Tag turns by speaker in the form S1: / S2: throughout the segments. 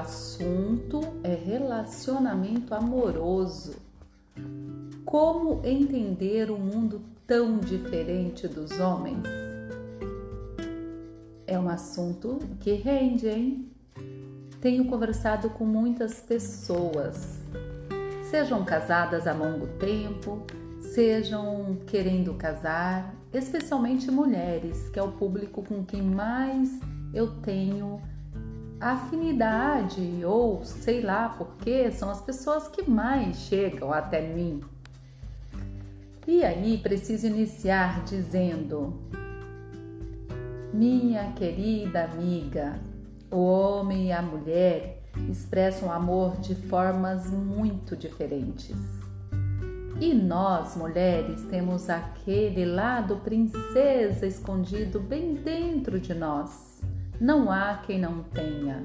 S1: assunto é relacionamento amoroso. Como entender o um mundo tão diferente dos homens? É um assunto que rende, hein? Tenho conversado com muitas pessoas, sejam casadas há longo tempo, sejam querendo casar, especialmente mulheres, que é o público com quem mais eu tenho afinidade ou sei lá porque são as pessoas que mais chegam até mim. E aí preciso iniciar dizendo: Minha querida amiga, o homem e a mulher expressam amor de formas muito diferentes. E nós, mulheres, temos aquele lado princesa escondido bem dentro de nós. Não há quem não tenha.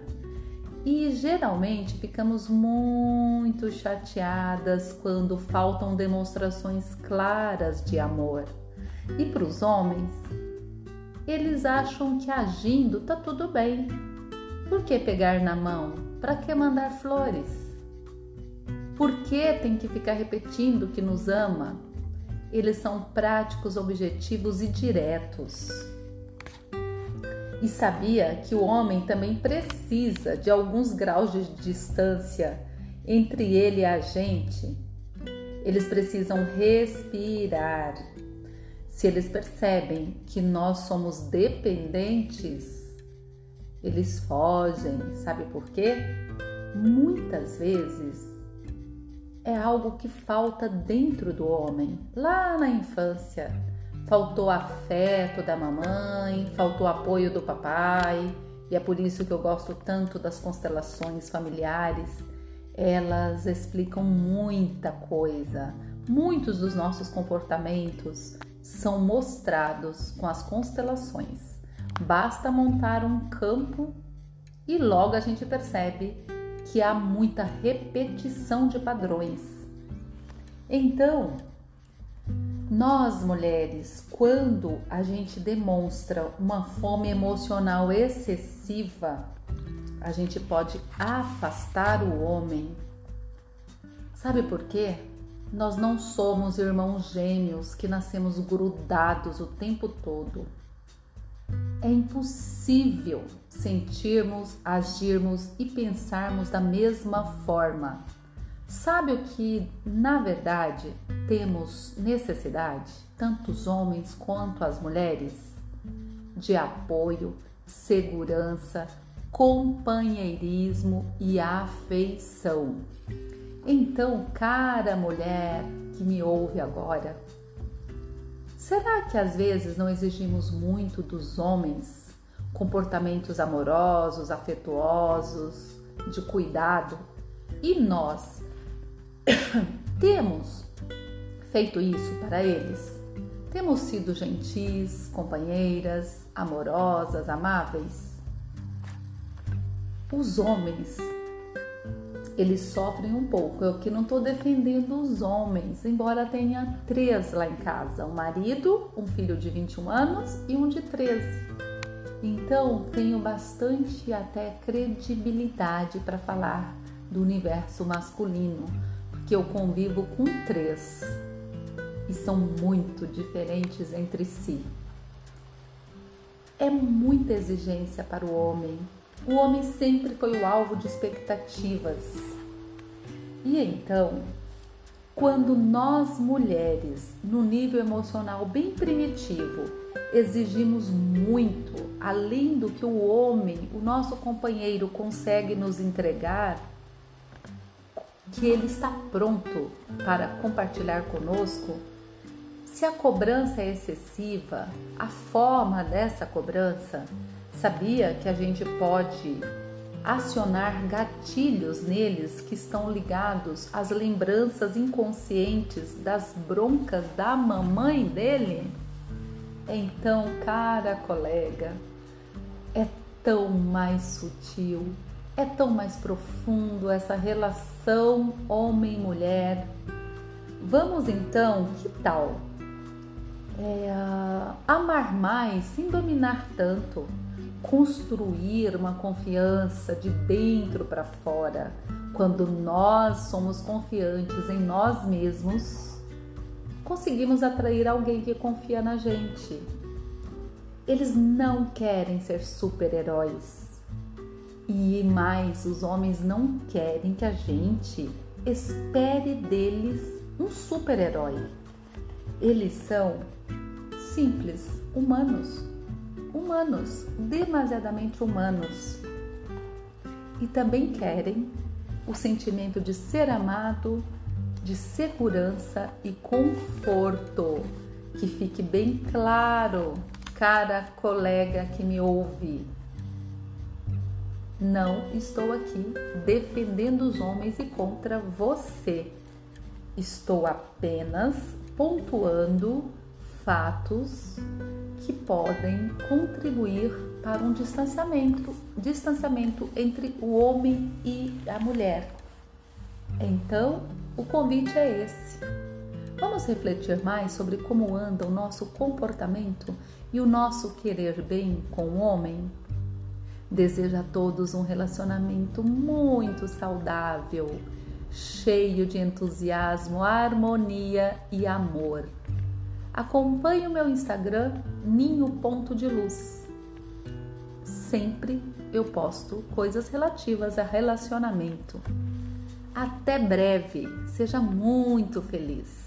S1: E geralmente ficamos muito chateadas quando faltam demonstrações claras de amor. E para os homens, eles acham que agindo tá tudo bem. Por que pegar na mão? Para que mandar flores? Por que tem que ficar repetindo que nos ama? Eles são práticos, objetivos e diretos. E sabia que o homem também precisa de alguns graus de distância entre ele e a gente. Eles precisam respirar. Se eles percebem que nós somos dependentes, eles fogem. Sabe por quê? Muitas vezes é algo que falta dentro do homem, lá na infância. Faltou afeto da mamãe, faltou apoio do papai, e é por isso que eu gosto tanto das constelações familiares. Elas explicam muita coisa. Muitos dos nossos comportamentos são mostrados com as constelações. Basta montar um campo e logo a gente percebe que há muita repetição de padrões. Então, nós mulheres, quando a gente demonstra uma fome emocional excessiva, a gente pode afastar o homem. Sabe por quê? Nós não somos irmãos gêmeos que nascemos grudados o tempo todo. É impossível sentirmos, agirmos e pensarmos da mesma forma. Sabe o que, na verdade, temos necessidade, tanto os homens quanto as mulheres? De apoio, segurança, companheirismo e afeição. Então, cara mulher que me ouve agora, Será que às vezes não exigimos muito dos homens comportamentos amorosos, afetuosos, de cuidado? E nós temos feito isso para eles? Temos sido gentis, companheiras, amorosas, amáveis? Os homens eles sofrem um pouco. Eu que não estou defendendo os homens, embora tenha três lá em casa: um marido, um filho de 21 anos e um de 13. Então tenho bastante até credibilidade para falar do universo masculino, porque eu convivo com três e são muito diferentes entre si. É muita exigência para o homem, o homem sempre foi o alvo de expectativas. E então, quando nós mulheres, no nível emocional bem primitivo, exigimos muito além do que o homem, o nosso companheiro, consegue nos entregar, que ele está pronto para compartilhar conosco, se a cobrança é excessiva, a forma dessa cobrança Sabia que a gente pode acionar gatilhos neles que estão ligados às lembranças inconscientes das broncas da mamãe dele? Então, cara colega, é tão mais sutil, é tão mais profundo essa relação homem-mulher. Vamos então, que tal? É, amar mais sem dominar tanto construir uma confiança de dentro para fora. Quando nós somos confiantes em nós mesmos, conseguimos atrair alguém que confia na gente. Eles não querem ser super-heróis. E mais, os homens não querem que a gente espere deles um super-herói. Eles são simples, humanos, humanos, demasiadamente humanos. E também querem o sentimento de ser amado, de segurança e conforto. Que fique bem claro, cara colega que me ouve. Não estou aqui defendendo os homens e contra você. Estou apenas pontuando fatos que podem contribuir para um distanciamento, distanciamento entre o homem e a mulher. Então, o convite é esse. Vamos refletir mais sobre como anda o nosso comportamento e o nosso querer bem com o homem? Desejo a todos um relacionamento muito saudável, cheio de entusiasmo, harmonia e amor. Acompanhe o meu Instagram Ninho Ponto de Luz. Sempre eu posto coisas relativas a relacionamento. Até breve, seja muito feliz.